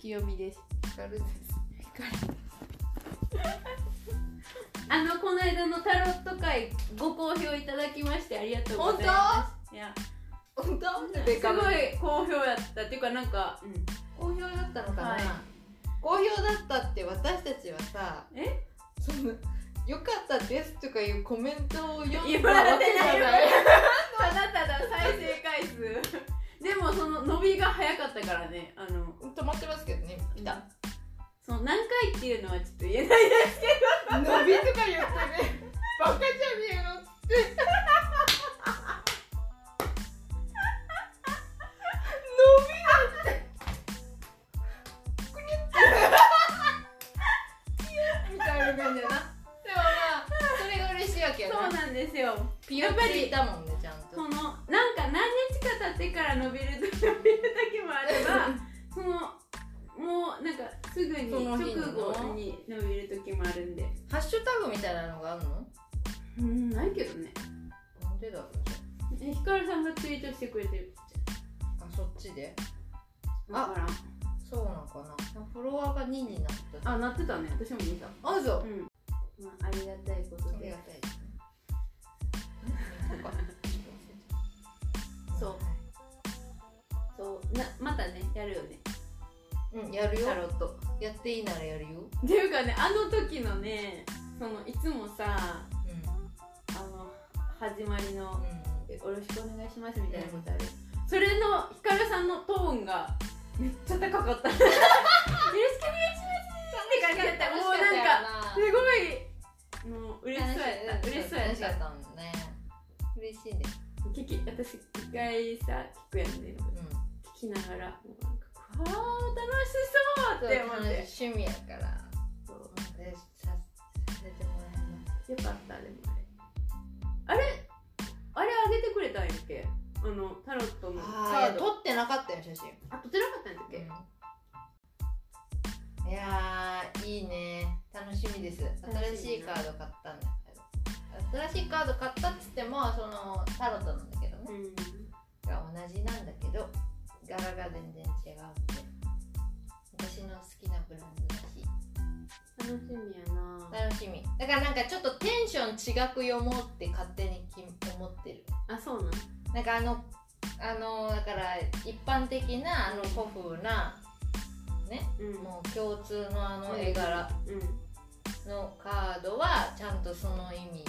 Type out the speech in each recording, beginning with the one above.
清美です。ヒカルです。あのこの間のタロット会ご好評いただきましてありがとうございます。いや。本当？すごい好評やったっていうかなんか、うん、好評だったのかな、はい。好評だったって私たちはさえ？その良かったですとかいうコメントを読言んだわけじゃない。ただただ再生回数でもその伸びが早かったからね。あの止まってますけどね。来た、その何回っていうのはちょっと言えないですけ伸びとか言ってね。バカじゃねえのってロット。やっていいならやるよ。っていうかねあの時のねそのいつもさうあの始まりのん「よろしくお願いします」みたいなことある、それのひかるさんのトーンがめっちゃ高かった。よろしくお願いしますって感じだったもうなんかすごいもう嬉しそうやった。嬉しそうやっ楽しかったたもんね。嬉しいです聞き私一回さ聞くやんね。うん。聞きながらもうなんかわー楽しそうって思って。趣味やから。そうでささせてもらいます。よかったでもあれ。あれあれあげてくれたんやっけ？あのタロットの。カあード。撮ってなかったよ写真。あ撮ってなかったんだっけ、いやーいいね。楽しみです。新しいカード買ったんだけど。新しいカード買ったっつってもそのタロットなんだけどね。うん。が同じなんだけど柄が全然違うって私の好きなブランドだし。楽しみやな。楽しみ。だからなんかちょっとテンション違く読もうって勝手にき思ってる。あそうなん？なんかあのあのだから一般的なあの古風なねうん。もう共通のあの絵柄うん。のカードはちゃんとその意味。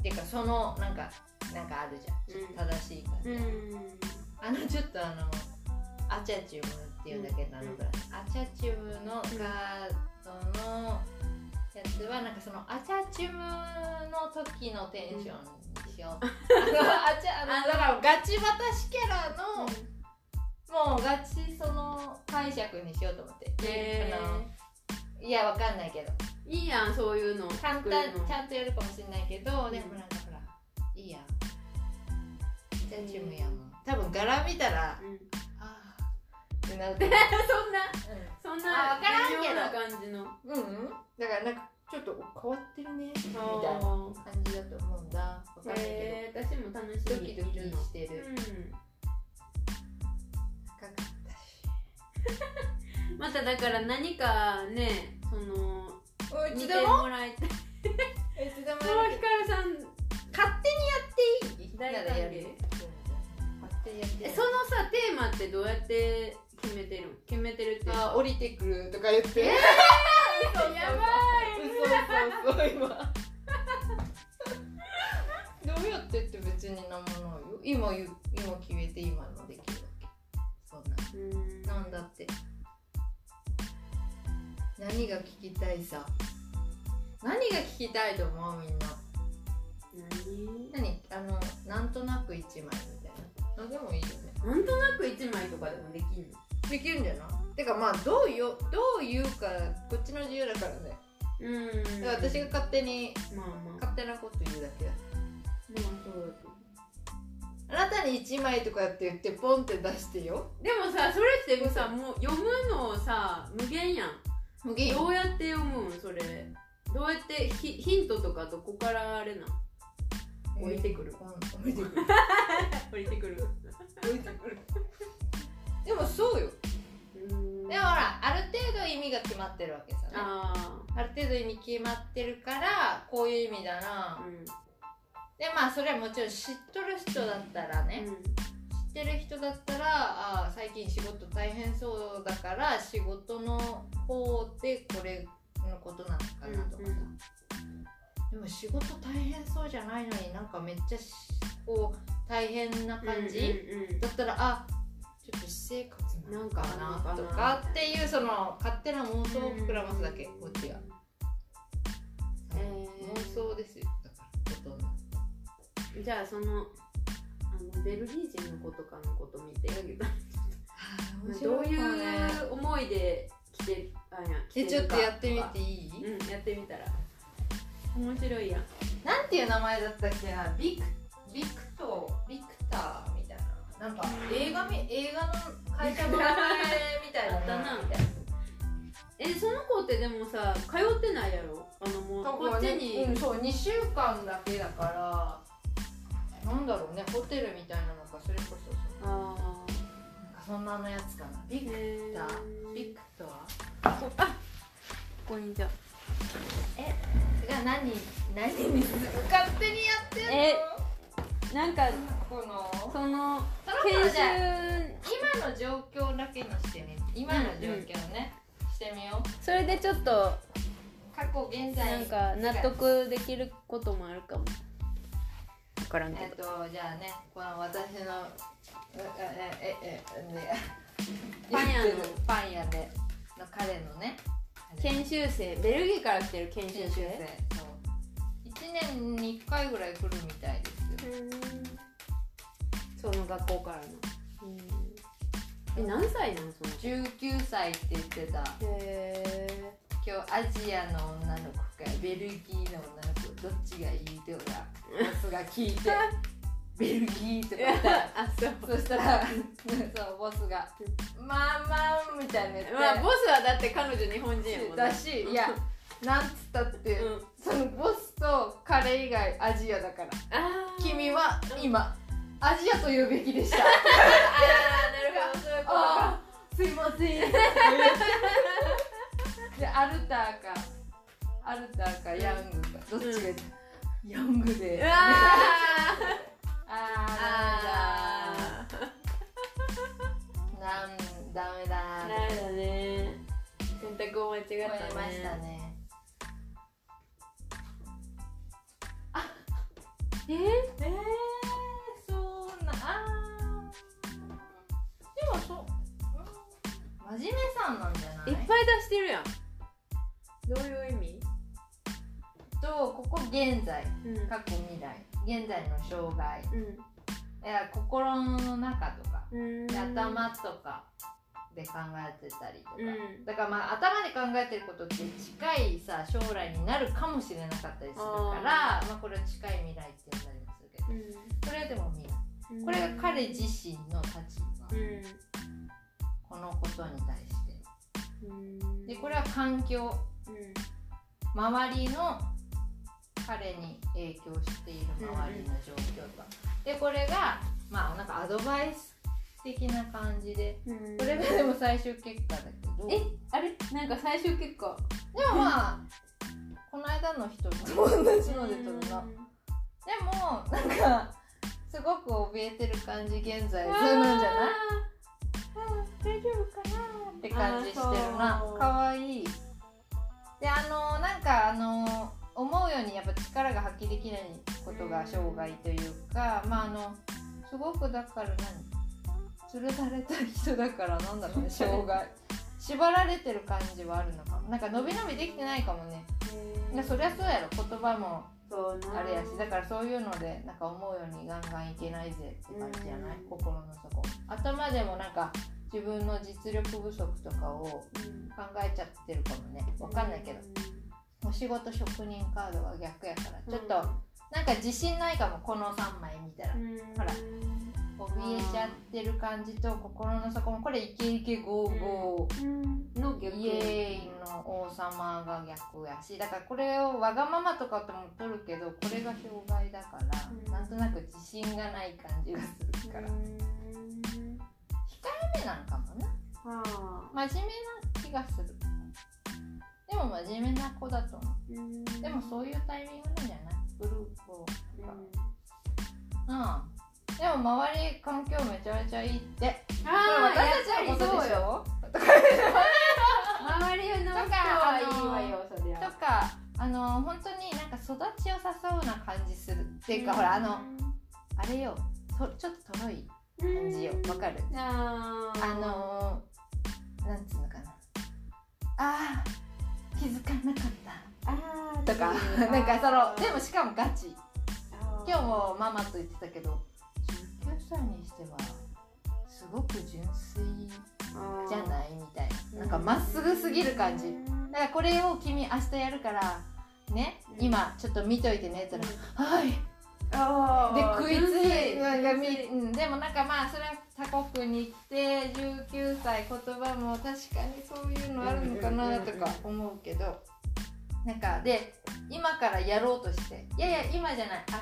っていうかそのなんかなんかあるじゃん。うん。正しい感じ、うんあのちょっとあのアチャチュムっていうんだけど、あのアチャチュムのカードのやつはなんかそのアチャチュムの時のテンションにしよ。う、あのアチャ あだからガチバタシキャラの、もうガチその解釈にしようと思って、へあのいやわかんないけど。いいやんそういうの。簡単ちゃんとやるかもしれないけど、でもなんかほらいいやん。アチャチュムやもん多分柄見たらうん。あーってなる そんなうそんなあわからんけど微妙な感じの。うん、うん、だからなんかちょっと変わってるねみたいなあ感じだと思うんだ。わかんないけえー、私も楽しみ。どドキドキしてる。うん。高かったし。まただから何かねそのおい見てももらいたい。いつでもひかるさん勝手にやっていい？大歓迎ならやるよ。勝手にやってえそのさテーマってどうやって決めてる決めてるっていうか。あ降りてくるとか言って。え嘘嘘やばい。嘘嘘嘘今。どうやってって別になんもないよ。今今決めて今のできるわけ。そんな。うん。なんだって。何が聞きたいさ？何が聞きたいと思う？みんな。何？何？あのなんとなく一枚。みたいなのでもいいよね。なんとなく一枚とかでもできんの？できるんじゃない？てかまあどうよどう言うかこっちの自由だからね。うん。だから私が勝手にまあまあ。勝手なこと言うだけだ。まあそうだと思あなたに1枚とかって言ってポンって出してよ。うでもさそれってさもう読むのさ無限やん。無限どうやって読むん？それ。どうやってヒヒントとかどこからあれなん？置いてくる。うん置いてくる 降りてくる。置いてくる。でもそうよ。うん。ででもほらある程度意味が決まってるわけさねあある程度意味決まってるからこういう意味だな。あうん。でまあそれはもちろん知っとる人だったらね、知ってる人だったらあー最近仕事大変そうだから仕事の方でこれのことなのかなとかさ、うんうん。でも仕事大変そうじゃないのになんかめっちゃしこう大変な感じ、うんうんだったらあちょっと私生活なのかな？んかなな。とかっていうその勝手な妄想を膨らますだけこっちが、えー。妄想ですよ。だからほとんどうんじゃあそのあのベルギー人の子とかのこと見てるけどどういう思いで来てあいや来えちょっとやってみていい、うんやってみたら。面白いやん。なんていう名前だったっけな？ビクビクトビクターみたいな。なんか映画み映画の会社の名前みたいな。たなみたいなえその子ってでもさ通ってないやろ？あのもうこっちに、うん、そう2週間だけだからなんだろうねホテルみたいなのかそれこそそうあなんかそんなのやつかな。ビクター。ー。ビクトこあここにじゃーが何何に勝手にやってんの？えなんかこのその研修今の状況だけにしてみ今の状況ね、してみよう。それでちょっと過去現在なんか納得できることもあるかも。分からんけえっどとじゃあねこの私のええええねパン屋のパン屋での彼のね研修生。ベルギーから来てる研修研修生生そう。1年に1回ぐらい来るみたいです。よその学校からの。え何歳なんその19歳って言ってた。へ今日アジアの女の子かベルギーの女の子どっちがいいってほらボスが聞いて。ベルギーとか言ったら。あそう。そしたらそうボスが「まあまあ」みたいな言って、まあボスはだって彼女日本人やもんね。だしいや なんつったって、うん。そのボスと彼以外アジアだから。君は今アジアと言うべきでした。あーなるほどすいません。でアルターかアルターかヤングかどっちがいい、ヤングで。うわあーー。なんダメだ。ダメだね。選択を間違ったね。ましたねええー、そうなあー。でもそう、うん、真面目さんなんじゃない？いっぱい出してるやん。どういう意味？とここ現在。うん。過去未来。現在の障害うん。いや心の中とか。頭とかで考えてたりとか、うん。だからまあ頭で考えてることって近いさ将来になるかもしれなかったりするからまあ、これは近い未来って呼んだりもするけどうそれはでも未来ん。これが彼自身の立場、うん。このことに対して。うん。でこれは環境。うん。周りの彼に影響している周りの状況と。か、でこれがまあなんかアドバイス的な感じで。うん。これがでも最終結果だけど。えあれ？なんか最終結果。でもまあこの間の人と同じので撮るな。でもなんかすごく怯えてる感じ現在。そうなんじゃない？大丈夫かな？って感じしてるな。かわいい。であのなんかあの思うようにやっぱ力が発揮できないことが障害というかまああのすごくだから何？連れられた人だからなんだろうね障害。縛られてる感じはあるのかも。なんか伸び伸びできてないかもね。いやそりゃそうやろ。言葉もあれやしだからそういうのでなんか思うようにガンガンいけないぜって感じじゃない？うん。心の底。頭でもなんか自分の実力不足とかをうん。考えちゃってるかもね。わかんないけど。お仕事職人カードは逆やから。ちょっとなんか自信ないかもこの3枚見たら。うん。ほら怯えちゃってる感じと心の底もこれイケイケゴーゴーうん。の逆イエーイの王様が逆やしだからこれをわがままとかとも取るけどこれが障害だから、うん。なんとなく自信がない感じがするから、控えめなんかもな。あ真面目な気がする。でも真面目な子だと思ーうでもそういうタイミングなんじゃない？グループを。うん。うんでも周り環境めちゃめちゃいいって。ああ私たちのことで 周りの人はいいわよそりゃ。とかあの本当になんか育ちを誘うな感じするっていうか、ほらあのあれよ。とちょっととろい感じよ。わかる？あのー、なんつうのかな。あー気づかなかった。あーとかう。んなんかそのでもしかもガチ。今日もママと言ってたけど19歳にしてはすごく純粋じゃないみたいな。なんかまっすぐすぎる感じ。だからこれを君明日やるからねうん。今ちょっと見といてねって言ったら「はい」あでー食いついでもなんかまあそれは他国に来て19歳言葉も確かにそういうのあるのかなとか思うけどなんかで今からやろうとして「いやいや今じゃない明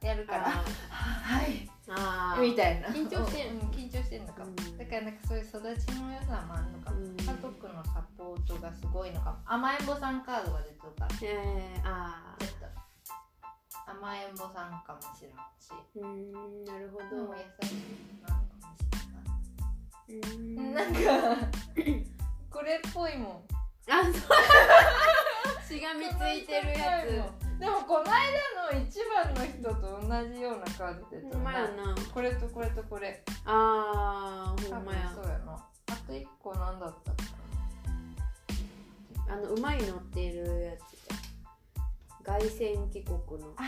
日やるから」はい。あー。みたいな。緊張してるうん緊張してるのかも、うん。だからなんかそういう育ちの良さもあるのかも、うん。家族のサポートがすごいのかも。甘えん坊さんカードが出てた。ちょえー、あっと。甘えん坊さんかもしれんし。ーうーんなるほど。優しいなのかもしれうな。いーん。なんか これっぽいもんあそう。しがみついてるやつ。でもこの間の一番の人と同じようなカード出てたほんまやな。これとこれとこれ。あー多分ほんまや。そうやな。あと一個なんだったかな。あの馬に乗っているやつ。凱旋帰国の。あ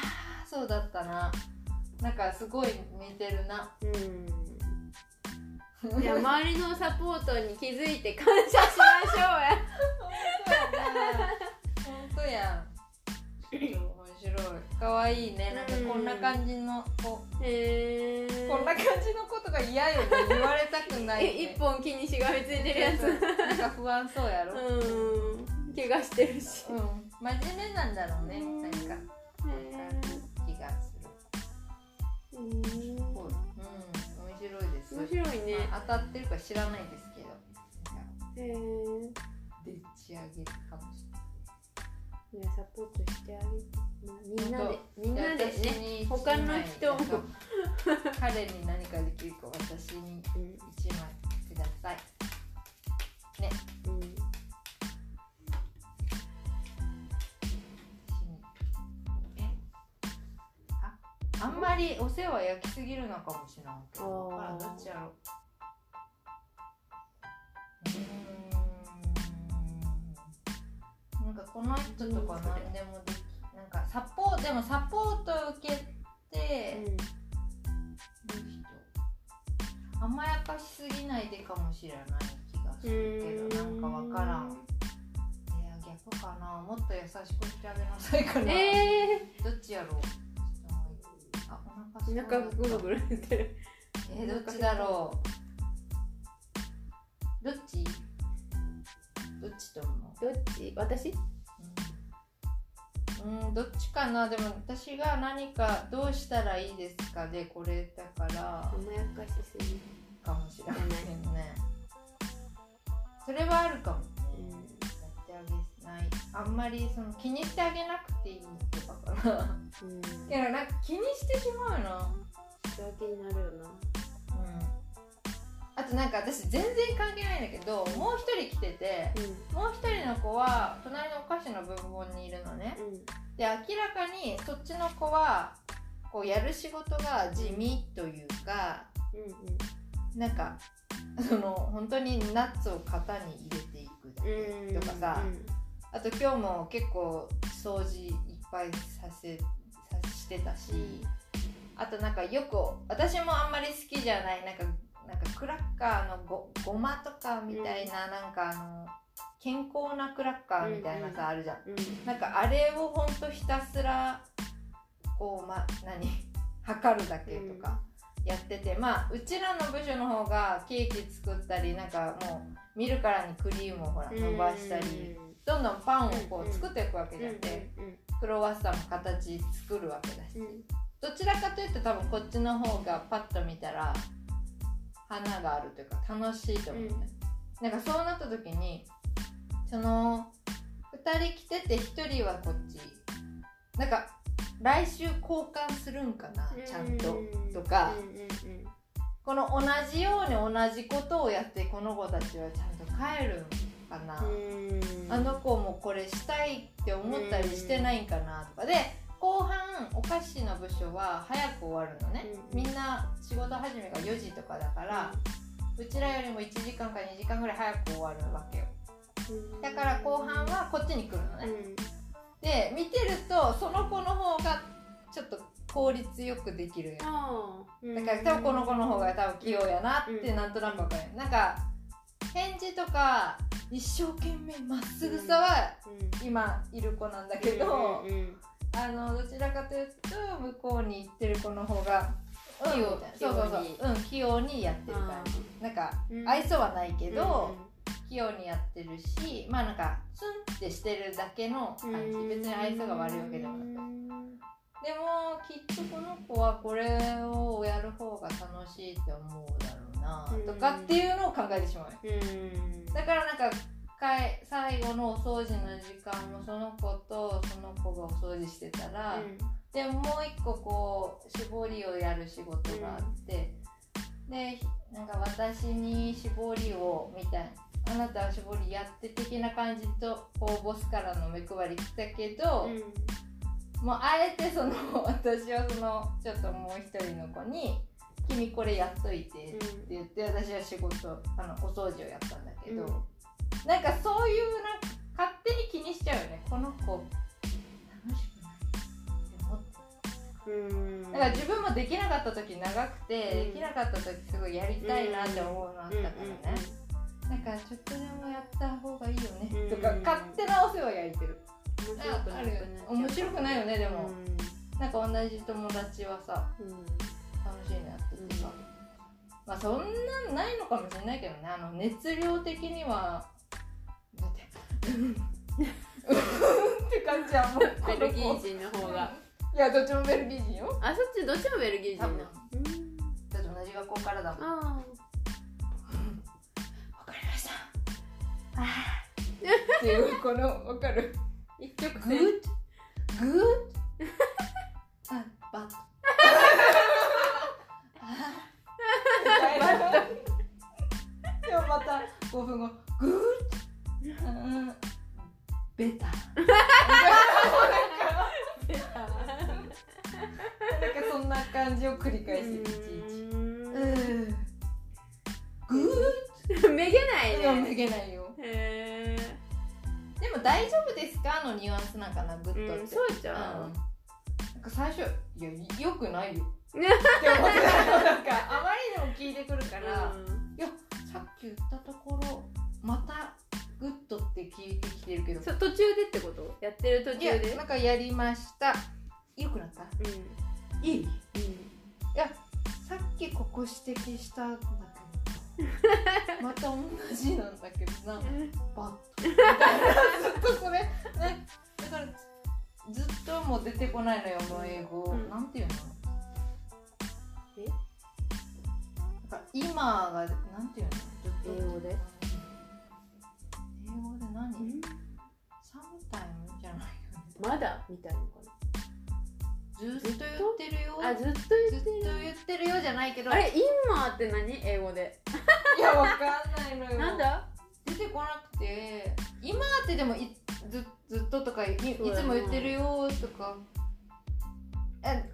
あそうだったな。なんかすごい似てるな。うん いや周りのサポートに気づいて感謝しましょうや。本当やん。ちょっと面白い。かわいいね。なんかこんな感じの子。へえこんな感じのことが嫌よね。言われたくない、え一本木にしがみついてるやつ。なんか不安そうやろ。うん。怪我してるし。うん。真面目なんだろうね。うん。なんかへ気がする。うん面白いね。まあ当たってるか知らないですけど。へえでっち上げるかもしれない。ねサポートしてあげて、まあ、みんなでみんなで私ねに他の人も。彼に何かできるか私にうん一枚ください。うんああんまりお世話焼きすぎるのかもしれないけどあどっちやろうなんかこの人とか何でもできなんかサポーでもサポートを受けて、どういう人甘やかしすぎないでかもしれない気がするけどなんかわからん。いや逆かな。もっと優しくしてあげなさいかな、えどっちやろうあお腹ぐるぐるしてるえー、どっちだろう。どっち？どっちと思う？どっち？私？うん、うん、どっちかな？でも私が何かどうしたらいいですかでこれだから。甘やかしすぎ。かもしれないね。それはあるかも。ね、うん。やってあげない。あんまりその気にしてあげなくていいとかかなうん。いやなんか気にしてしまうな幸せになるよな。うん。あとなんか私全然関係ないんだけどもう一人来ててうもう一人の子は隣のお菓子の文房にいるのね。んうん。で明らかにそっちの子はこうやる仕事が地味というかうんなんかその本当にナッツを型に入れていくとかさ、あと今日も結構掃除いっぱいさせさしてたしあとなんかよく私もあんまり好きじゃないなんかなんかクラッカーのごごまとかみたいな、なんかあの健康なクラッカーみたいなさ、うんあるじゃん。うん。なんかあれをほんとひたすらこうま何？測るだけとかやってて、まあうちらの部署の方がケーキ作ったりなんかもう見るからにクリームをほら伸ばしたり、どんどんパンをこうんう作っていくわけじゃん。で、うんクロワッサンも形作るわけだし、うん。どちらかというと多分こっちの方がパッと見たら花があるというか楽しいと思うね、なんかそうなった時にその2人来てて1人はこっち。なんか来週交換するんかなちゃんと。とか。うんうんうんこの同じように同じことをやってこの子たちはちゃんと帰るんかな、うん。あの子もこれしたいって思ったりしてないんかなとか。で後半お菓子の部署は早く終わるのね、うん。みんな仕事始めが4時とかだから、うちらよりも1時間か2時間ぐらい早く終わるわけよ。うん。だから後半はこっちに来るのね、うん。で見てるとその子の方がちょっと効率よくできるよだから多分この子の方が多分器用やなってうんなんとなく分かる。なんか返事とか一生懸命まっすぐさはうん。今いる子なんだけど、あのどちらかというと向こうに行ってる子の方が器用うんそうそうそう。器うん器用にやってる感じ。なんかうん。愛想はないけうんど、器用にやってるしまあなんかツンってしてるだけの感じ。別に愛想が悪いわけでもなく。でもきっとこの子はこれをやる方が楽しいって思うだろうなうん。とかっていうのを考えてしまう。ようん。だからなんか最後のお掃除の時間もその子とその子がお掃除してたら、でもう一個こう絞りをやる仕事があって、でなんか私に絞りをみたいなあなたは絞りやって的な感じとこうボスからの目配り来たけど、もうあえてその 私はそのちょっともう一人の子に「君これやっといて」って言って私は仕事あのお掃除をやったんだけど、うん。なんかそういうなんか勝手に気にしちゃうよねこの子。楽しくないって思ってうん。だから自分もできなかった時長くて、うん。できなかった時すごいやりたいなって思うのあったからね、うんなんかちょっとでもやった方がいいよね、うん。とか勝手なお世話焼いてる。面白くないよねでも。うん。なんか同じ友達はさしいのやっててさ、まあそんなんないのかもしれないけどね。あの熱量的にはだってうん。って感じはもうベルギー人の方がいやどっちもベルギー人よあそっちどっちもベルギー人なのだって同じ学校からだもん。わかりましたあーっていうこのわかる一曲グッグッあバッでもまた5分後グッうんベタ。なんかそんな感じを繰り返していちいちうん。グめげないッいやめねげないよへでも大丈夫ですかのニュアンスなん。かなグッえドって、そうじゃうん。ん。なん。か最初「いやよくないよ」ねって思って。たなんかあまりにも聞いてくるから、うん。いやさっき言ったところまた good って聞いてきてるけど。途中でってこと？やってる途中で？やなんかやりました。よくなった？うん。いい？いうん。やさっきここ指摘したんだけど。また同じなんだけどなバットみたいな。ずっとそれねだからずっともう出てこないのよもう英語、うん。なんていうの？え？なんか今がなんていうの？ずっと。英語で英語で何、サムタイムじゃないよね。まだみたいなのかずっと言ってるよ。なあずっとず言ってっと言ってるよじゃないけど。あれ今って何？英語で。いやわかんないのよ。なんだ？出てこなくて。今ってでもいずずっととかいいつも言ってるよとか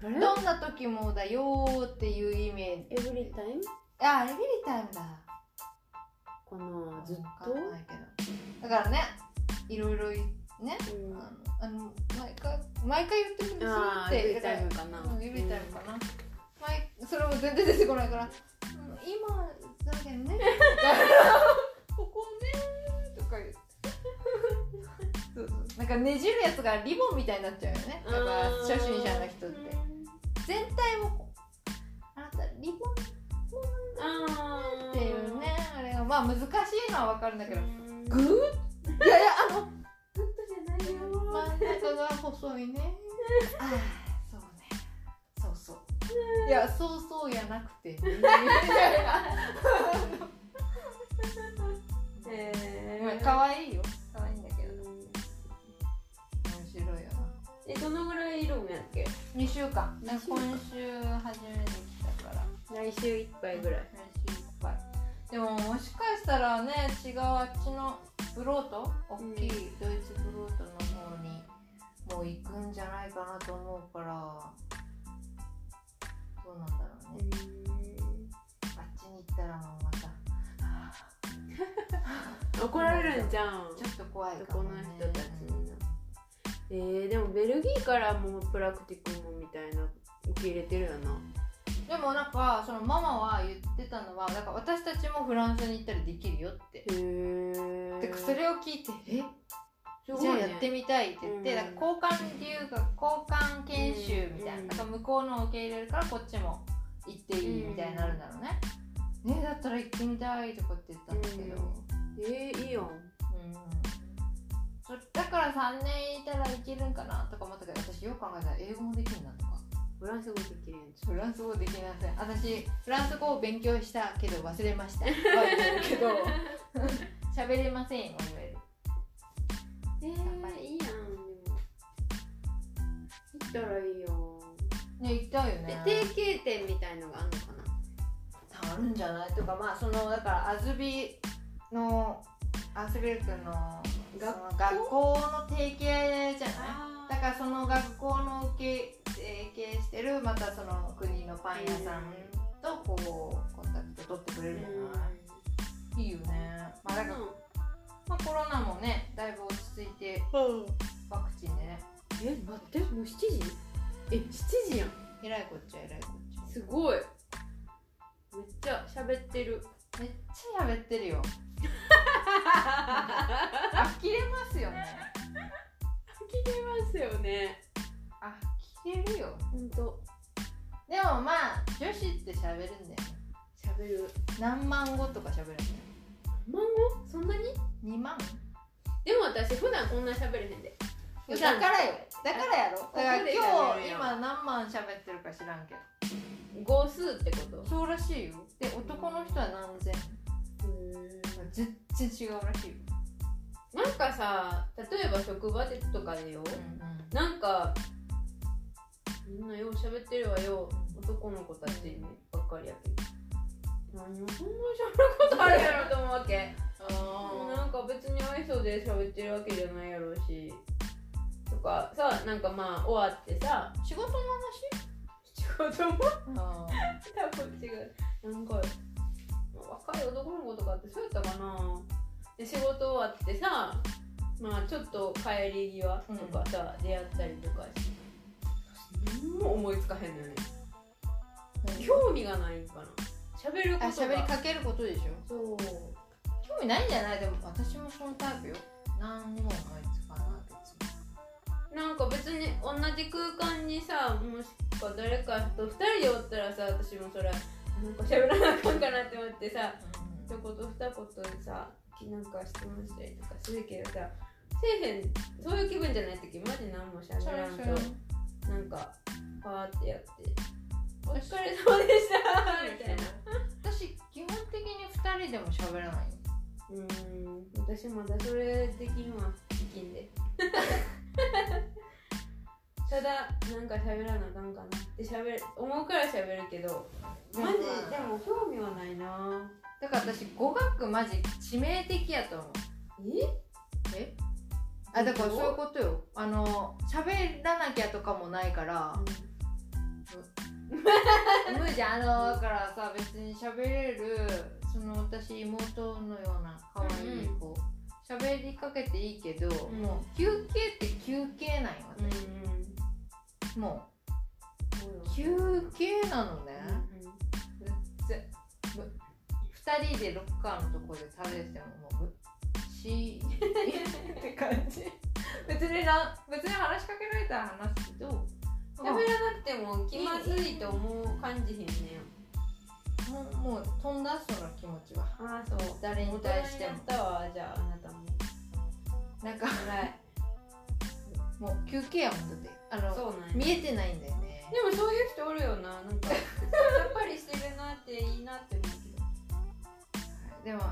どんな時もだよっていうイメージ。エブリタイムあエビリタイムだかなずっわとだからねいろいろいねうん。あの毎回毎回言ってるんですよってエブリタイムかな。うんエブリタイムかな、毎それも全然出てこないから、うん今だけどね ここねとか言って。そうそうなんかねじるやつがリボンみたいになっちゃうよね。だから初心者の人って。全体をこうあなたリボン？っていうねあれが。まあ難しいのは分かるんだけど。うん。 good？いやいやあの good じゃないよ。真ん中が細いね。ああそうね。そうそう。いやそうそうやなくてね。みたいな可愛い？週間。今週初めて来たから。来週いっぱいぐらい。来週いっぱい。でももしかしたらね違うあっちのブロート？大きいドイツブロートの方にもう行くんじゃないかなと思うから。どうなんだろうね。あっちに行ったらもうまた。怒られるんじゃん。ちょっと怖いかも、ね、どこの人たちえー、でもベルギーからもプラクティクもみたいな受け入れてるよな。でもなんかそのママは言ってたのはだから私たちもフランスに行ったらできるよって。へえでそれを聞いてえ？すごいじゃあやってみたいって言って、うん。だから交換留学交換研修みたいな、うん。だから向こうの受け入れるからこっちも行っていいみたいになるんだろうね、ねだったら行ってみたいとかって言ったんだけど、えー、いいよ。うんそだから3年いたらいけるんかなとか思ったけど私よく考えたら英語もできるなとか。フランス語できるやん。フランス語できません。私フランス語を勉強したけど忘れました。は言えるけど。喋れませんは言えるえー、いいやんでも。行ったらいいよ。ね行きたいよね。で提携点みたいのがあるのかな？あるんじゃない？とかまあそのだからアズビのアスビル君の学その学校の提携じゃない？あだからその学校の受け提携してるまたその国のパン屋さんとこうコンタクト取ってくれるんじゃない、いいよね。まあだから、まあ、コロナもねだいぶ落ち着いてワクチンでね。え待ってもう7時？え7時やん。えらいこっちゃえらいこっちすごいか知らんけど。号数ってこと？そうらしいよ。で男の人は何千？全然違うらしいよ、なんかさ例えば職場でとかでよ。なんかみんなよう喋ってるわよ。男の子たちにばっかりやけど。何をそんな喋ることあるやろと思うわけ。なんか別に愛想で喋ってるわけじゃないやろうし。とかさなんかまあ終わってさ仕事の仕事も話多分違う。なんか若い男の子とかってそうやったかな？で仕事終わってさまあちょっと帰り際とかさ、出会ったりとかして。何も思いつかへんのよね。興味がないんかな。喋るこあとが。喋りかけることでしょ？そう。興味ないんじゃないでも私もそのタイプよ。何にも思いつかない別に。なんか別に同じ空間にさもしくは誰かと2人でおったらさ私もそれなんか喋らなあかんかなって思ってさ一言二言でさなんか質問したりとかするけどさせえへんそういう気分じゃない時マジ何もしゃべらんとなんかパーってやって「お疲れ様でした」みたいな。私基本的に2人でも喋らないよ。うーん私まだそれできんわできんでただなんか喋らなあかんかなって喋る思うから喋るけどマジでも興味はないな。だから私語学マジ致命的やと思う。え？え？あだからそういうことよ。あの喋らなきゃとかもないから。無理じゃんあのだからさ別に喋れるその私妹のような可愛い子。喋、りかけていいけど、ん。もう休憩って休憩なんようん私、もう。んう休憩なのね、ぜむ二人でロッカーのとこで食べてももうむしって感じ別にな別に話しかけられたら話すけど喋らなくても気まずいと思う感じへんねもうもう飛んだその気持ちは。ああそう。誰に対しても。ったわじゃああなたも。なんかもう休憩やもんだってあのそうなんや。見えてないんだよね。でもそういう人おるよな。なんか さっぱりしてるなっていいなって思うけど。でもでも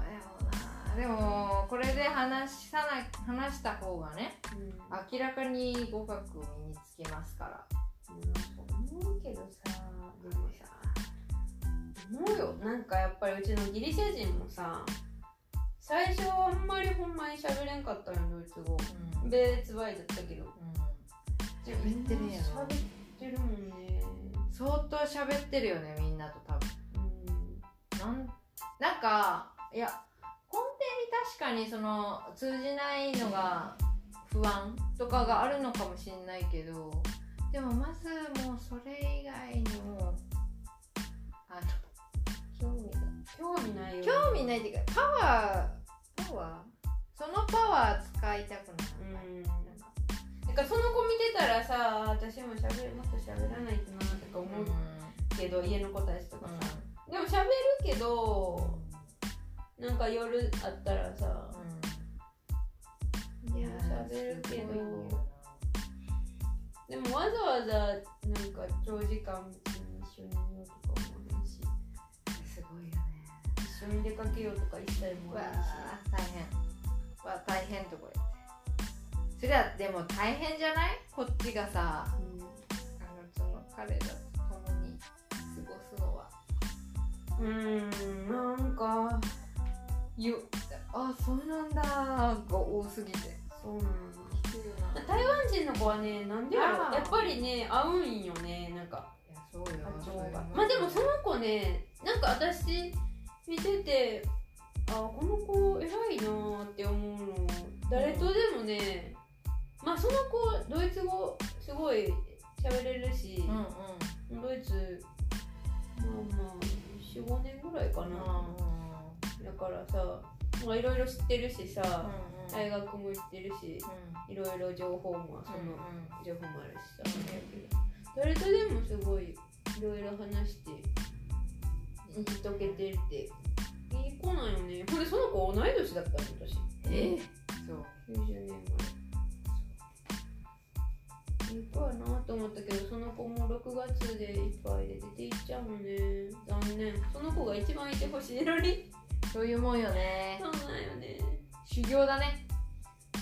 なでもこれで話さない話した方がねうん。明らかに語学身につきますから。思うけどさでもさ思うよ。なんかやっぱりうちのギリシャ人もさ最初はあんまりほんまに喋れんかったのよドイツ語。うん。別バイだったけど喋ってるんやろ喋ってるもん。ね相当喋ってるよねみんなと多分。うんなんなんかいや根底に確かにその通じないのが不安とかがあるのかもしれないけどでもまずもうそれ以外にもあの興味が。興味ないよ興味ないっていうかパワーパワー？そのパワー使いたくない、うんかその子見てたらさ私も喋るもっと喋らないとなとか思うけど、家の子たちとかさ、でも喋るけどなんか夜あったらさ、いや喋るけど。でもわざわざなんか長時間別に一緒にいようとか思わへんし。すごいよね。一緒に出かけようとか一切思わわへんしあ大変。わ大変とこそれはでも大変じゃない？こっちがさあのその彼らと共に過ごすのは。うんうんなんかよあそうなんだ。が多すぎて。そうなのきついよな台湾人の子はねなんでやろやっぱりね合うんよね。なんかいやそうよ。まあでもその子ねなんか私見ててあこの子偉いなーって思うの。誰とでもねまあその子ドイツ語すごい喋れるし、うんうん。ドイツまあまあ45年ぐらいかな、だからさまあいろいろ知ってるしさ、大学も行ってるしいろいろ情報もその、情報もあるしさ、誰とでもすごいいろいろ話して打ち解けてって。いい子なんよね。ほんでその子同い年だったの私。え？そう。90年前いい子やなと思ったけどその子も6月でいっぱいで出ていっちゃうのね。残念。その子が一番いてほしいのに。そういうもんよね。そうなんよね。修行だね。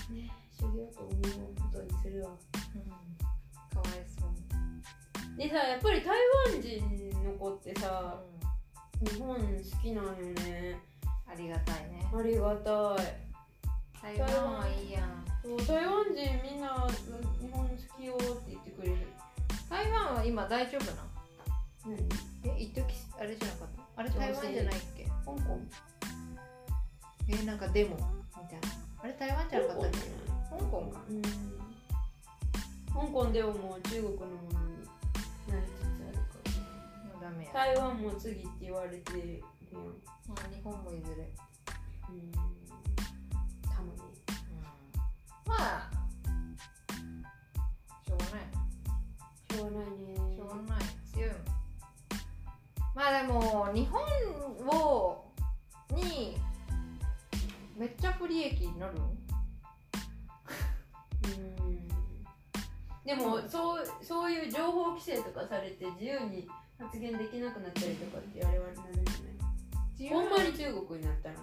ね修行と思う。ことにするわ。かわいそうでさやっぱり台湾人の子ってさ日本好きなんよね。ありがたいね。ありがたい台湾はいいやん。そう台湾人みんな日本好きよって言ってくれる。台湾は今大丈夫な何え一時あれじゃなかった？あれ台湾じゃないっけ？香港。えなんかデモみたいな。あれ台湾じゃなかったっけ？香港。か。うん。香港でももう中国のものになりつつあるかもうダメや。ら台湾も次って言われてるやん。まあ日本もいずれ。うんまあしょうがない。しょうがない。ねしょうがない。強い。もんまあでも日本をにめっちゃ不利益になるうんでもそうそうい。う情報規制とかされて自由に発言できなくなったりとかってあれはなるんじゃない。ほんまに中国になったらな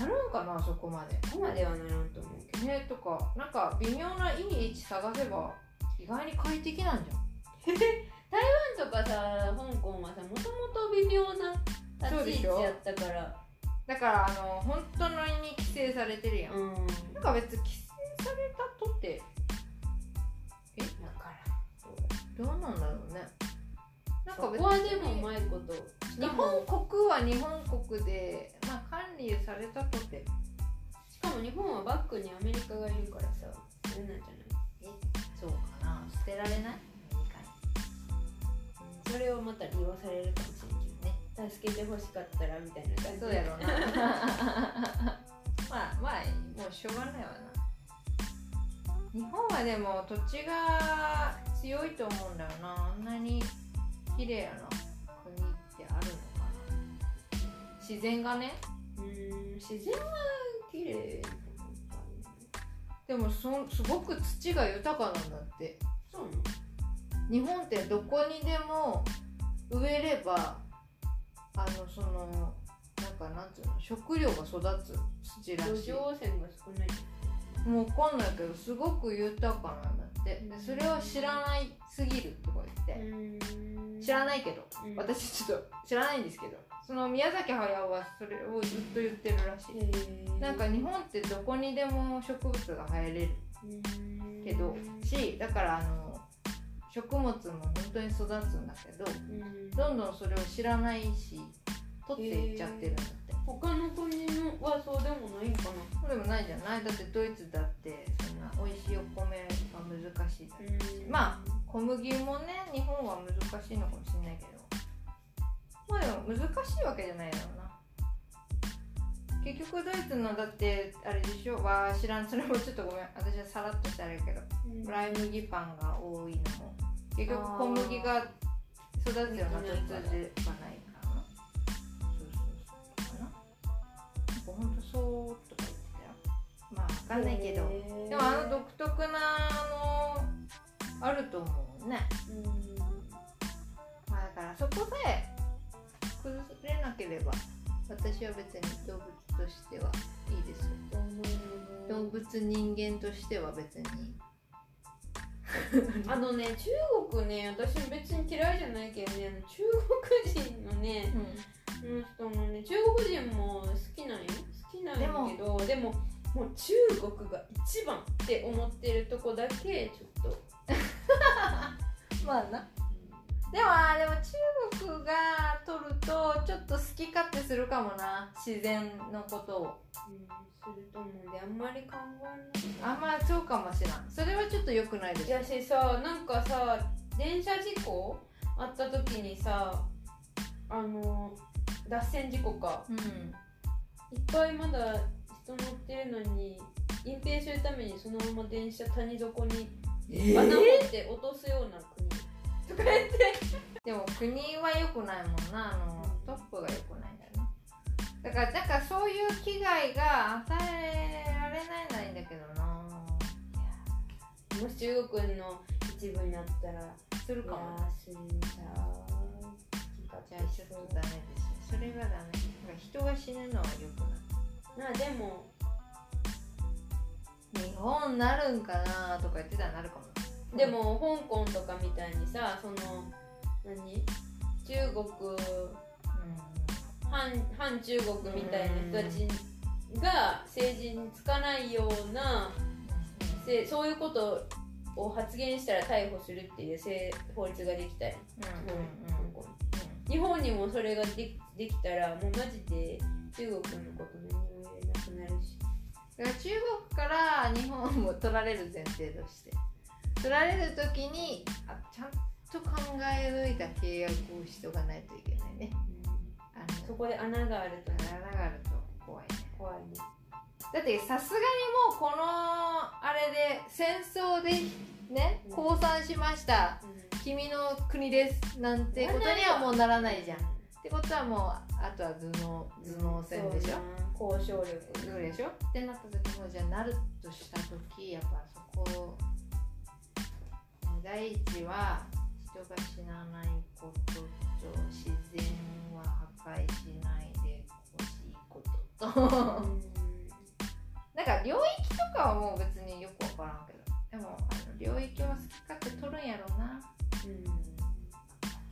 なるんかなそこまで。ここまではならんと思うけどねとかなんか微妙ないい位置探せば意外に快適なんじゃん。台湾とかさ香港はさもともと微妙な立ち位置やったから。だからあの本当のに規制されてるやん、うん。なんか別に規制されたとってだからどうなんだろうねなんそか別こはでもうまいことし日かも本国は日本国で、まあ、管理されたとて。しかも日本はバックにアメリカがいるからさそれなんじゃない？えそうかな。捨てられない？アメリカに。それをまた利用されるかもしれんけどね。助けてほしかったらみたいな感じそうやろうな。まあまあもうしょうがないわな。日本はでも土地が強いと思うんだよな。あんなに綺麗な国ってあるのかな？自然がね。うん自然は綺麗でもそすごく土が豊かなんだって。そう日本ってどこにでも植えればあのそのなんかかなんつうの食料が育つ土ら土しい。壌汚染が少ない。もう分かんないけどすごく豊かなんだってでそれを知らないすぎるとか言って、知らないけど。うん。私ちょっと知らないんですけど。その宮崎駿はそれをずっと言ってるらしい。なんか日本ってどこにでも植物が生えれる。うん。けどしだからあの食物も本当に育つんだけどうん。どんどんそれを知らないし取っていっちゃってるんだって。他の国のはそうでもないんかな。そうでもないじゃない。だってドイツだってそんな美味しいお米が難しいまあ小麦もね日本は難しいのかもしれないけど。まあでも難しいわけじゃないだろうな。結局ドイツのだってあれでしょ？わ知らん。それもちょっとごめん。私はさらっとしたあれやけど。うん。ライ麦パンが多いのも。結局小麦が育つような土地ではないからな。そうそうそう。かな。なんかほんとそうとかかんないけど。でもあの独特なあのあると思うね。うん。まあだからそこさえ崩れなければ私は別に動物としてはいいですよ。動物人間としては別に。あのね中国ね私別に嫌いじゃないけどね中国人のねの人のね中国人も好きなんよ。好きなんやけどでももう中国が一番って思ってるとこだけちょっと。まあな。でもあでも中国が取るとちょっと好き勝手するかもな。自然のことを。うんすると思うんであんまり考えない。あんまそうかもしれん。それはちょっと良くないです。いやしさなんかさ電車事故？あった時にさあの脱線事故か。うん。いっぱいまだ人乗ってるのに隠蔽するためにそのまま電車谷底にえ穴掘って落とすような国とか言って。でも国は良くないもんな。あのトップが良くないんだよなだからなんかそういう危害が与えられないんだけどな。もし中国の一部になったらするかも。死んじゃうじゃあちょっとダメですよそれはダメ。なんか人が死ぬのは良くないまあでも。日本なるんかなとか言ってたらなるかも。でも香港とかみたいにさその何？中国。反反中国みたいな人たちが政治につかないようなせそういうことを発言したら逮捕するっていうせ法律ができたよ、香港日本にもそれがでできたらもうマジで中国のことだから中国から日本も取られる前提として取られる時にあちゃんと考え抜いた契約をしとかないといけないね。あのそこで穴があるとね。穴があると怖いね。怖いね。だってさすがにもうこのあれで戦争でねうん。降参しました。君の国です。なんてことにはもうならないじゃんってことはもうあとは頭脳頭脳戦でしょ？ょ交渉力。でしょってなった時もじゃあなるとした時やっぱそこ第一は人が死なないことと自然は破壊しないでほしいことと。なんか領域とかはもう別によく分からんけど。でもあの領域は好き勝手取るんやろうな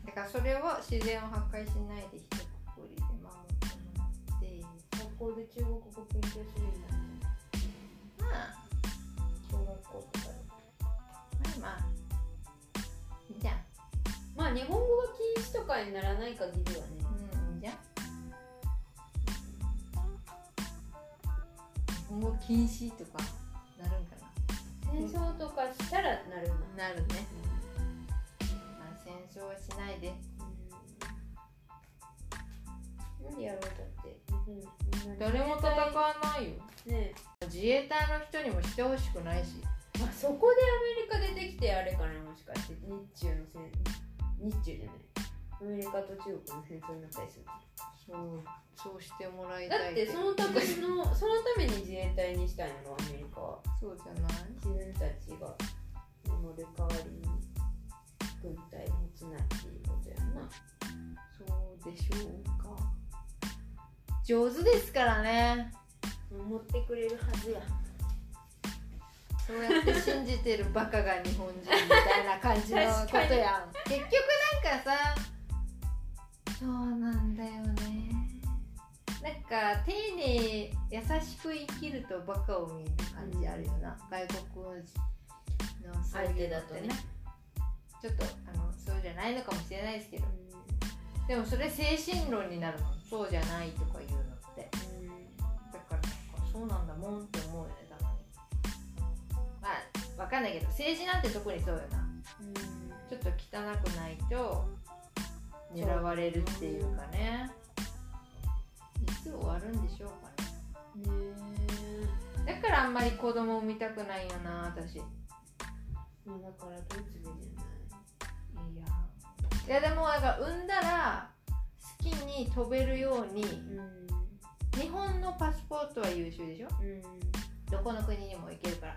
だからそれを自然を破壊しないで一括りで守ってもらって学校で中国語勉強するようになってまあ小学校とかでまあまあいいじゃんまあ日本語が禁止とかにならない限りはね。うんいいじゃん。日本語禁止とかなるんか戦争とかしたらなるなななるね、まあ、戦争はしないで。なん。でやろうだって。誰も戦わないよ。ね。自衛隊の人にもしてほしくないし。まあそこでアメリカ出てきてあれかなもしかして。日中の戦日中じゃない。アメリカと中国の戦争になったりするそう。そうしてもらいだたい。ってそのための そのために自衛隊にしたんやろアメリカは。そうじゃない？自分たちが。守る代わりに軍隊持つなっていうことやんな。そうでしょうか。上手ですからね。持ってくれるはずや。そうやって信じてるバカが日本人みたいな感じのことやん。結局なんかさそうなんだよね。なんか丁寧優しく生きるとバカを見る感じあるよな、外国のそういうのってねちょっとあのそうじゃないのかもしれないですけど。でもそれ精神論になるもん。そうじゃないとか言うのって。だからそうなんだもんって思うよねたまに。まあわかんないけど政治なんて特にそうよな。ちょっと汚くないと狙われるっていうかね。いつ終わるんでしょうかね。だからあんまり子供産みたくないよな私。だからドイツでじやいやでもなんか産んだら好きに飛べるように日本のパスポートは優秀でしょ？どこの国にも行けるから。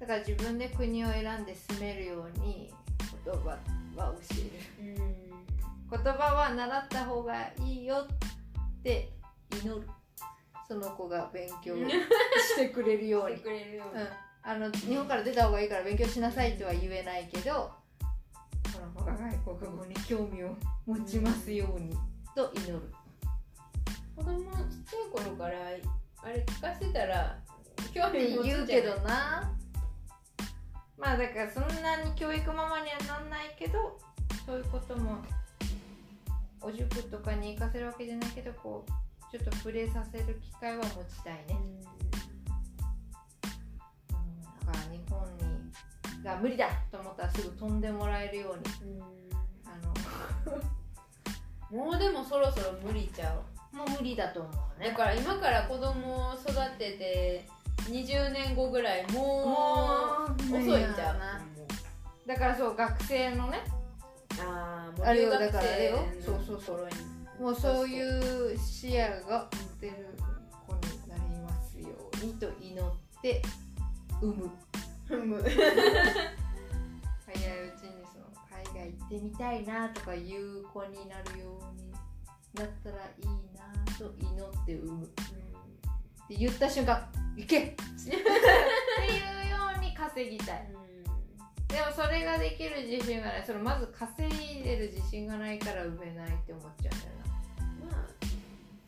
だから自分で国を選んで住めるように言葉は教える。うん言葉は習った方がいいよって祈る。その子が勉強してくれるように。してくれるように。うん、あの日本から出た方がいいから勉強しなさいとは言えないけどこの子が外国語に興味を持ちますようにと祈る子供ちっちゃい頃からあれ聞かせたら興味持つじゃない言うけどなまあだからそんなに教育ママにはなんないけどそういうこともお塾とかに行かせるわけじゃないけどこうちょっと触れさせる機会は持ちたいね、が無理だと思ったらすぐ飛んでもらえるように。あもうでもそろそろ無理ちゃう。のもう無理だと思うだねから今から子供を育てて20年後ぐらいももうう。遅いんちゃうな。だからそう学生のねああれよだからあれよ。生そうそうそうもう。そういう視野が持てる子になりますようにと祈って産む踏む。早いうちにその海外行ってみたいなとかいう子になるようになったらいいなと祈って産む。って言った瞬間行け！っていうように稼ぎたい。でもそれができる自信がない。そのまず稼いでる自信がないから産めないって思っちゃうんだよ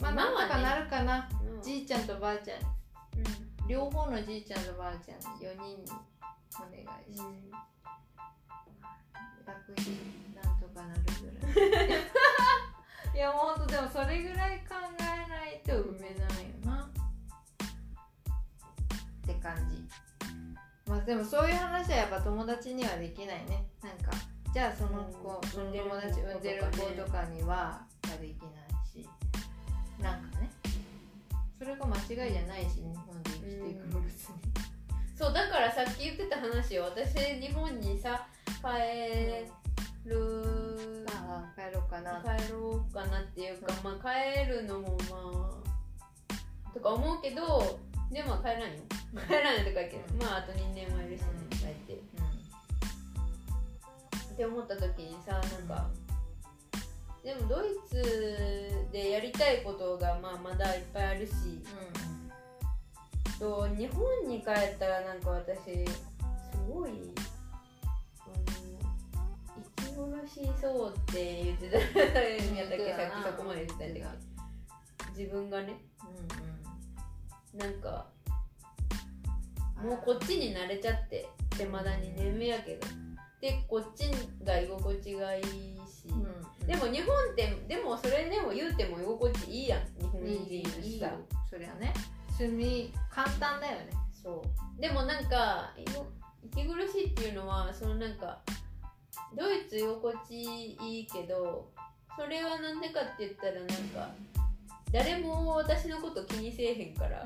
な。まあ今はねなんとかなるかな、まあじいちゃんとばあちゃん。うん両方のじいちゃんとばあちゃん4人にお願いして、うん。楽費なんとかなるぐらい。いやもうほんとでもそれぐらい考えないと産めないよな。って感じ。まあでもそういう話はやっぱ友達にはできないね。なんかじゃあその子、うん。その友達産んでる子とかにはができないし。なんかねそれが間違いじゃないし日本で生きていくの別に。そうだからさっき言ってた話を私日本にさ帰る。ああ帰ろうかな。帰ろうかなっていうか、まあ帰るのもまあとか思うけどでも帰らんよ。帰らんよとか言うけど、まああと2年もいるしね帰って。って思った時にさなんかでもドイツでやりたいことがまあまだいっぱいあるし。と日本に帰ったらなんか私すごいあの息苦しそうって言ってたやったっけさっきそこまで言ってたんだけど自分がね。なんかもうこっちに慣れちゃってでまだ2年目やけどでこっちが居心地がいいし、でも日本ってでもそれでも言うても居心地いいやん日本人のしさそりゃね住み簡単だよねそうでもなんか息苦しいっていうのはそのなんかドイツ居心地いいけどそれはなんでかって言ったらなんか誰も私のこと気にせえへんから、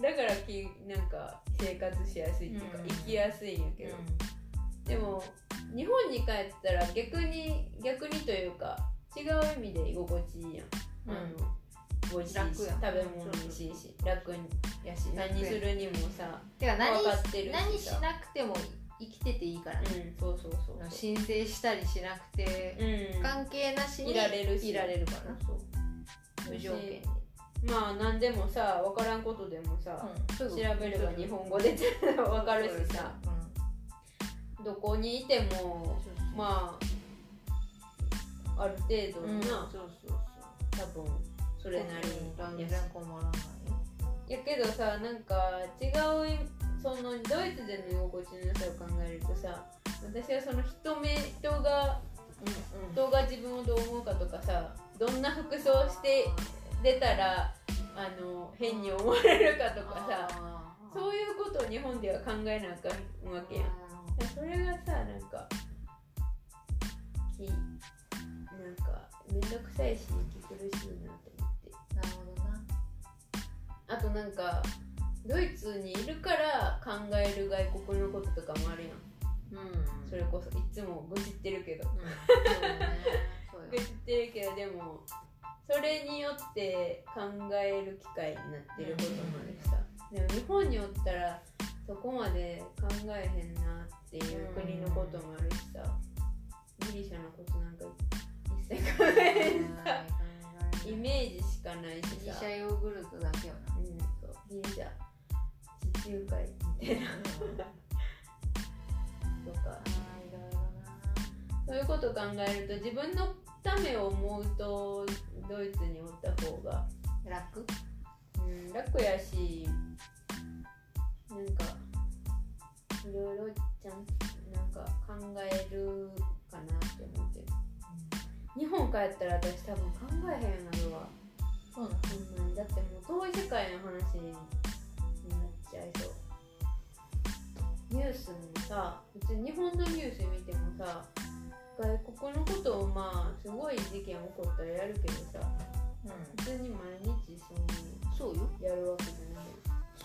だからきなんか生活しやすいっていうか、うん生きやすいんやけど、でも日本に帰ったら逆に逆にというか違う意味で居心地いいやん、あの美味しいし食べ物美味しいし楽やし何するにもさてか何分かってる何しなくても生きてていいから。うんね、そうそうそうそう。申請したりしなくて、うん。関係なしにいられるし。いられるから。そう無条件に、まあ何でもさ分からんことでもさ、うん。調べれば日本語で分かるしさ。うんどこにいてもまあある程度うんな、そうそう。多分それなり全に然困らないやけどさなんか違うそのドイツでの居心地の良さを考えるとさ私はその人目人がうん人が自分をどう思うかとかさどんな服装して出たらあの変に思われるかとかさそういうことを日本では考えなあかんわけやんそれがさなんかきなんかめんどくさいし息苦しいなって思って。なるほどな。あとなんかドイツにいるから考える外国のこととかもあるやん。うん。それこそいつも愚痴ってるけど。うん。そうだねそうよ。愚痴ってるけどでもそれによって考える機会になってることもあるしさ。でも日本におったらそこまで考えへんなっていう国のこともあるしさ。ギリシャのことなんか一切考えさイメージしかないしギリシさャヨーグルトだけよな。うんそう。ギリシャ地中海みたいな。とか。そういうことを考えると自分のためを思うとドイツにおった方が、楽？うん、楽やしなんかいろいろちゃんなんか考えるかなって思ってる。日本帰ったら私多分考えへんようになるわ。そうなほんまに。だってもう遠い世界の話になっちゃいそう。ニュースもさ別に日本のニュース見てもさ外国のことをまあすごい事件起こったらやるけどさ普通に毎日そのそうよ。やるわけじゃない。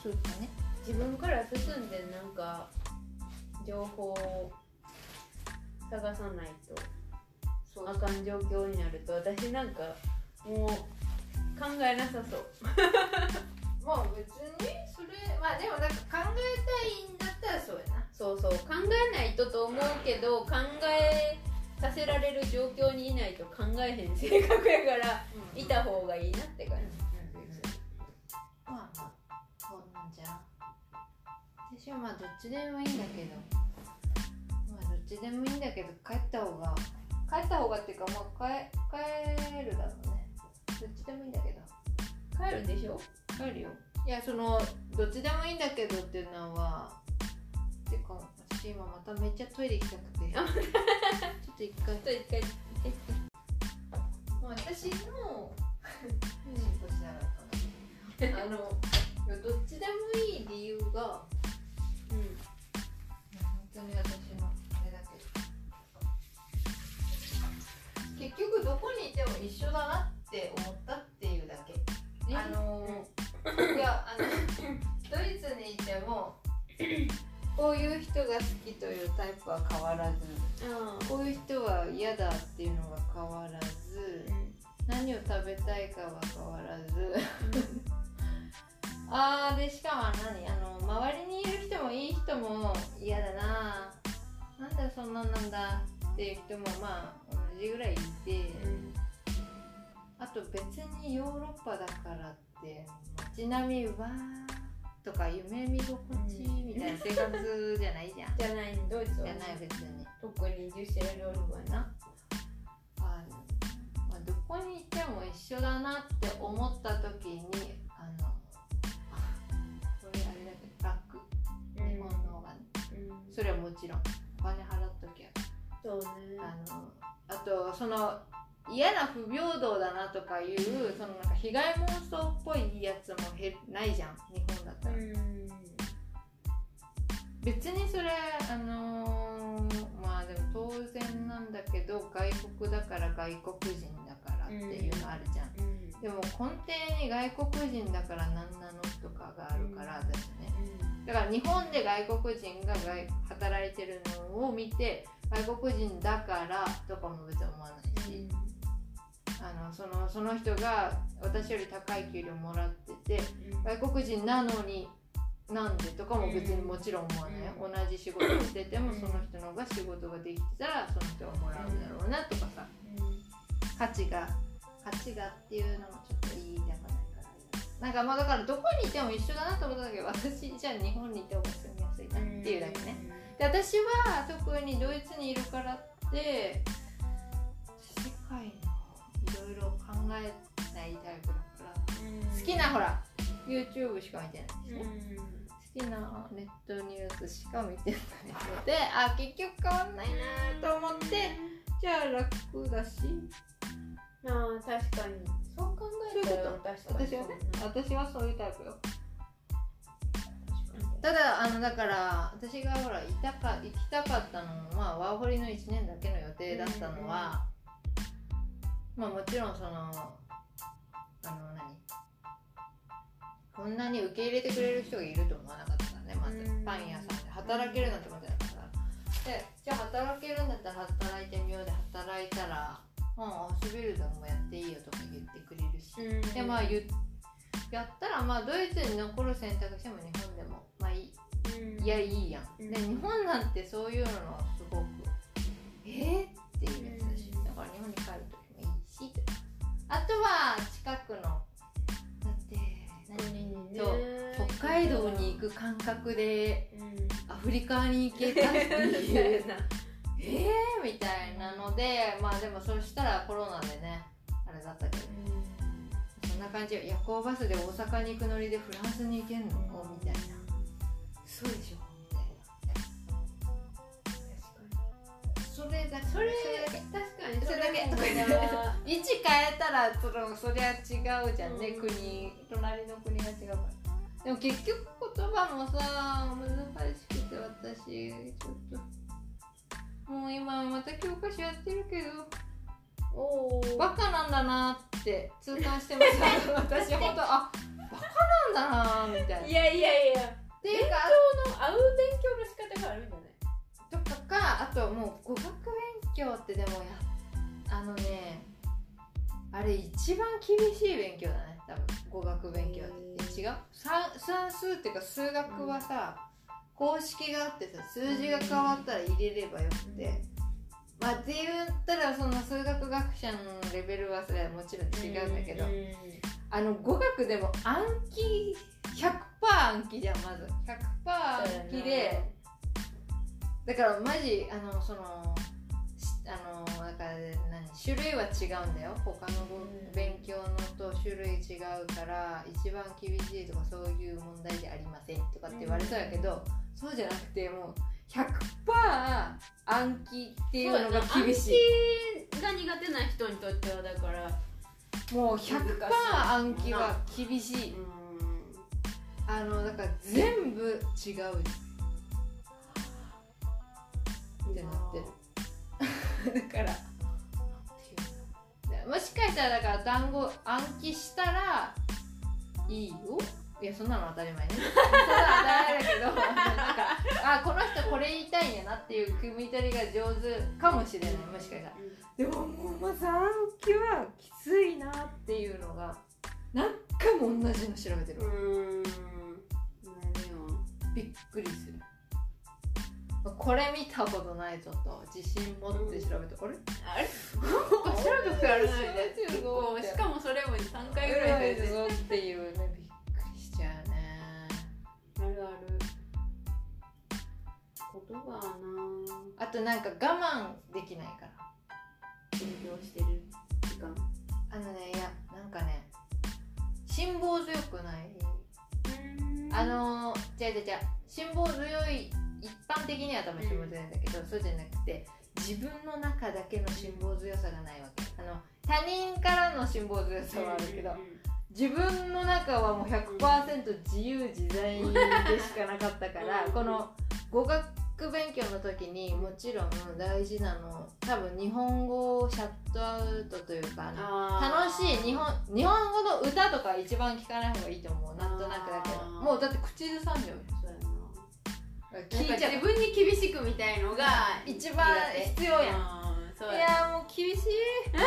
そうだね。自分から進んでなんか情報を探さないと。そう。あかん状況になると私なんかもう考えなさそう。まあ別にそれまあでもなんか考えたいんだったらそうやな。そうそう考えないとと思うけど考えさせられる状況にいないと考えへん性格やからいた方がいいなって感じ、まあまあそうなんじゃまあどっちでもいいんだけど。まあどっちでもいいんだけど帰った方が帰った方がっていうかまあ帰帰るだろうね。どっちでもいいんだけど。帰るでしょ？帰るよ。いやそのどっちでもいいんだけどっていうのはていうか私今まためっちゃトイレ行きたくて。ちょあっと一回。ちょっと一回まあ私の進歩しなかったなあのいやどっちでもいい理由が結局どこにいても一緒だなって思ったっていうだけ。あのー いやあのドイツにいてもこういう人が好きというタイプは変わらずあこういう人は嫌だっていうのが変わらず何を食べたいかは変わらず。あーでしかも何？あの周りにいる人もいい人も嫌だななんだそんなんなんだっていう人もまあ同じぐらいいてあと別にヨーロッパだからって街並みわーとか夢見心地みたいな生活じゃないじゃん。じゃないドイツはじゃない別に。特にデュッシェルドルフはな。あの、まあ、どこにいても一緒だなって思った時にあのこれあれだけど楽日本の方がね。うん。それはもちろんお金払っときゃ。そうね。あのあとその嫌な不平等だなとかいうそのなんか被害妄想っぽいやつもへないじゃん日本だったら、うん別にそれあのーまあでも当然なんだけど外国だから外国人だからっていうのあるじゃん、うん。でも根底に外国人だから何なのとかがあるから、うん。私ね。だから日本で外国人が外働いてるのを見て外国人だからとかも別に思わないし、あのそのその人が私より高い給料もらってて外国人なのになんでとかも別にもちろん思わないよ、同じ仕事をしててもうん。その人の方が仕事ができてたらその人はもらうだろうなとかさ。価値が価価値がっていうのもちょっと言いたくないからなんかまあだからどこにいても一緒だなと思ったんだけど私じゃあ日本にいても住みやすいなっていうだけね。で私は特にドイツにいるからって世界のいろいろ考えないタイプだから好きなほら YouTube しか見てないでしょ、好きなネットニュースしか見てないのであ結局変わんないなと思ってじゃあ楽だし。ああ確かに。そう考えたら私はね。私はそういうタイプよ。ただあのだから私がほら行ったか行きたかったのも、まあ、ワーホリの1年だけの予定だったのは、まあもちろんそのあの何？こんなに受け入れてくれる人がいると思わなかったからねまず。うん。パン屋さんで働けるなんて思ってなかったからでじゃあ働けるんだったら働いてみようで働いたら「うんアスビルドもやっていいよ」とか言ってくれるし、にでまあやったらまあドイツに残る選択肢も日本でもまあいい。いやいいやん、うん。で日本なんてそういうのすごくえー、っていうやつだしだから日本に帰る時もいいしあとは近くの何そう北海道に行く感覚でアフリカに行けたっていう。えー？みたいなのでまあでもそしたらコロナでねあれだったけど。そんな感じよ。夜行バスで大阪に行くノリでフランスに行けんの？みたいな。そうでしょそれだけ。それだけ。確かに。それだけ。それもな位置変えたらそのそりゃ違うじゃんね、うん。国隣の国が違うから。でも結局言葉もさ難しくて私ちょっと。もう今また教科書やってるけどおー。バカなんだなって痛感してます 私本当あバカなんだなみたいな。いやいやいや。っていうかその合う勉強の仕方があるんじゃな。いとかかあともう語学勉強ってでもやあのねあれ一番厳しい勉強だね多分語学勉強って。違う？算算数っていうか数学はさ、公式があってさ数字が変わったら入れればよくて、まあって言ったらその数学学者のレベルはそれはもちろん違うんだけど、あの語学でも暗記100%暗記じゃんまず。100%暗記でだからマジあのそのしあのだから何種類は違うんだよ。他のうん勉強のと種類違うから一番厳しいとかそういう問題じゃありませんとかって言われそうやけど、そうじゃなくてもう100%暗記っていうのが厳しい。いが苦手な人にとってはだからもう100%暗記は厳しい。あのだから全部違うってなって。る だから。もしかしたらだから単語暗記したらいいよ。いやそんなの当たり前ね。そんなの当たり前だけど。なんかあこの人これ言いたいんやなっていう組み取りが上手かもしれないもしかしたら。でももうまず暗記はきついなっていうのが何回も同じの調べてる。うん。びっくりするこれ見たことないぞと自信持って調べて、あれ？あれ？なんか調べたことある。なみたいな結構しかもそれも3回ぐらいされてるぞっていうねびっくりしちゃうねあるある言葉はなあとなんか我慢できないから勉強して。る時間あのねいやなんかね辛抱強くないあのー、違う違う違う辛抱強い一般的には多分辛抱強いんだけど、そうじゃなくて自分の中だけの辛抱強さがないわけ。あの他人からの辛抱強さはあるけど、自分の中はもう100%自由自在でしかなかったから、うんこの語学勉強の時にもちろん大事なの多分日本語をシャットアウトというか楽しい日本日本語の歌とか一番聞かない方がいいと思う。なんとなくだけど。もうだって口ずさんじゃう聞いちゃう自分に厳しくみたいのが一番必要やん、いやもう厳しい。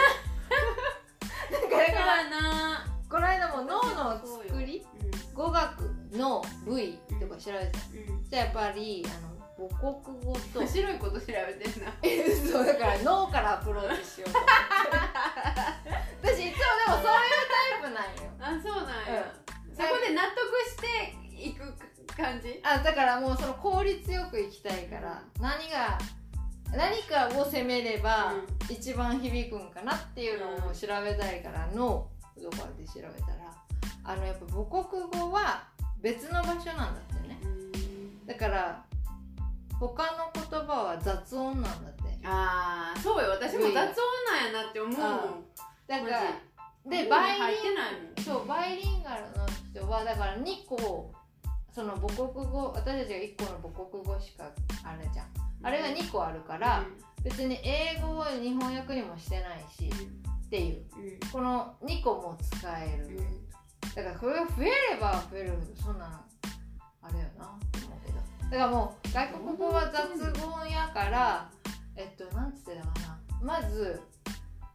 だからな。この間も脳の作り、うん、語学の部位とか調べてた、うん、じゃやっぱりあの母国語と。面白いこと調べてんな。そうだから脳からアプローチしようと 私いつもでもそういうタイプなんよ。あそうなんや、そこで納得していくだからもうその効率よくいきたいから何が何かを責めれば一番響くんかなっていうのを調べたいからのとかで調べたら。あのやっぱ母国語は別の場所なんだってね。だから他の言葉は雑音なんだって。ああそうよ。私も雑音なんやなって思うもん。だからででバイリンそうバイリンガルの人はだから2個その母国語私たちが1個の母国語しかあれじゃん。あれが2個あるから、別に英語を日本訳にもしてないしっていう。この2個も使える、だからこれが増えれば増えるほどそんなのあれよなって思うけど。だからもう外国語は雑音やからえっとなんつってたかな。まず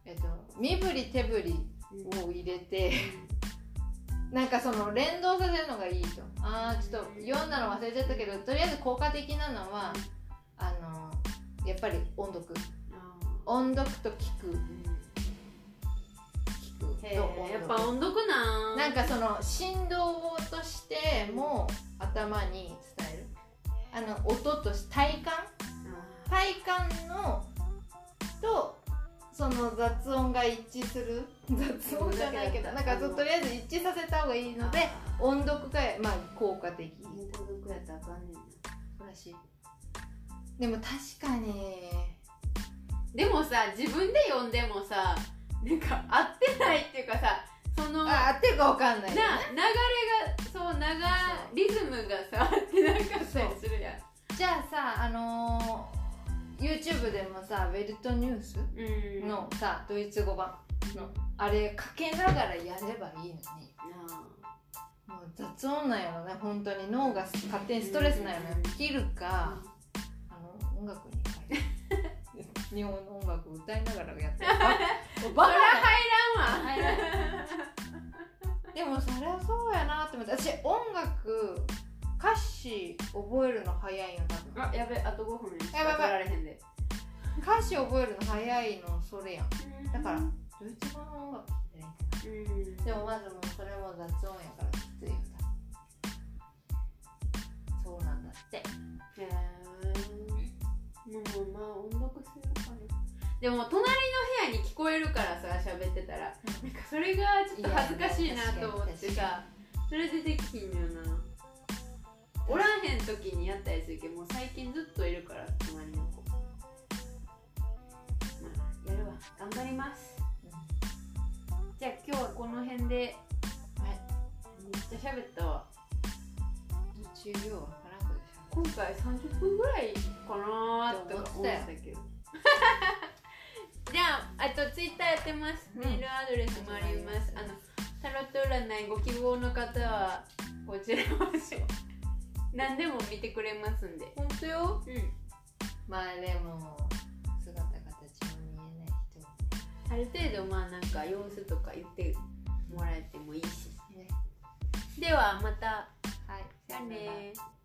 えっと身振り手振りを入れてなんかその連動させるのがいいと。あーちょっと読んだの忘れちゃったけどとりあえず効果的なのはあのやっぱり音読。音読と聞く。聞くとへえやっぱ音読なん。なんかその振動としても頭に伝える。あの音として体感。体感のとその雑音が一致する？雑音じゃないけどなんかとりあえず一致させた方がいいので音読がまあ効果的。音読やったらあかんねんならしい。でも確かに。でもさ自分で読んでもさなんか合ってないっていうかさそのあ合ってるか分かんないよね。な流れがそう長リズムがさ合ってなかったりするやん。じゃあさあのー YouTube でもさウェルトニュースうん。のさドイツ語版のあれかけながらやればいいのに。なもう雑音なんやろね本当に。脳が勝手にストレスなんやろね。切るかあの音楽に変える。日本の音楽歌いながらやってる。そ バカ入らんわ。でもそりゃそうやなって思って。私音楽歌詞覚えるの早いんよ多分あやべあと5分しやばいられへんで。歌詞覚えるの早いのそれやん。だからドイツ語の音楽聴いたらいいかな。うん。でもまずもうそれも雑音やからきついよそうなんだって。へえもうまあ音読するかな。でも隣の部屋に聞こえるからさ喋ってたら。なんかそれがちょっと恥ずかしいなと思ってさそれでできひんのよなおらんへん時にやったりするけどもう最近ずっといるから隣の子まあやるわ。頑張ります。じゃあ今日はこの辺ではい。めっちゃ喋ったわ。中量わからんくでし今回30分ぐらいかなーって思ってたけど。じゃああとツイッターやってます、うんメールアドレスもあります。あのタロット占いご希望の方はこちらまで何でも見てくれますんで。ょ本当よ？うん。まあでも姿形も見えない人ある程度まあなんか様子とか言ってもらえてもいいし。ね。ではまた。はい。じゃあねー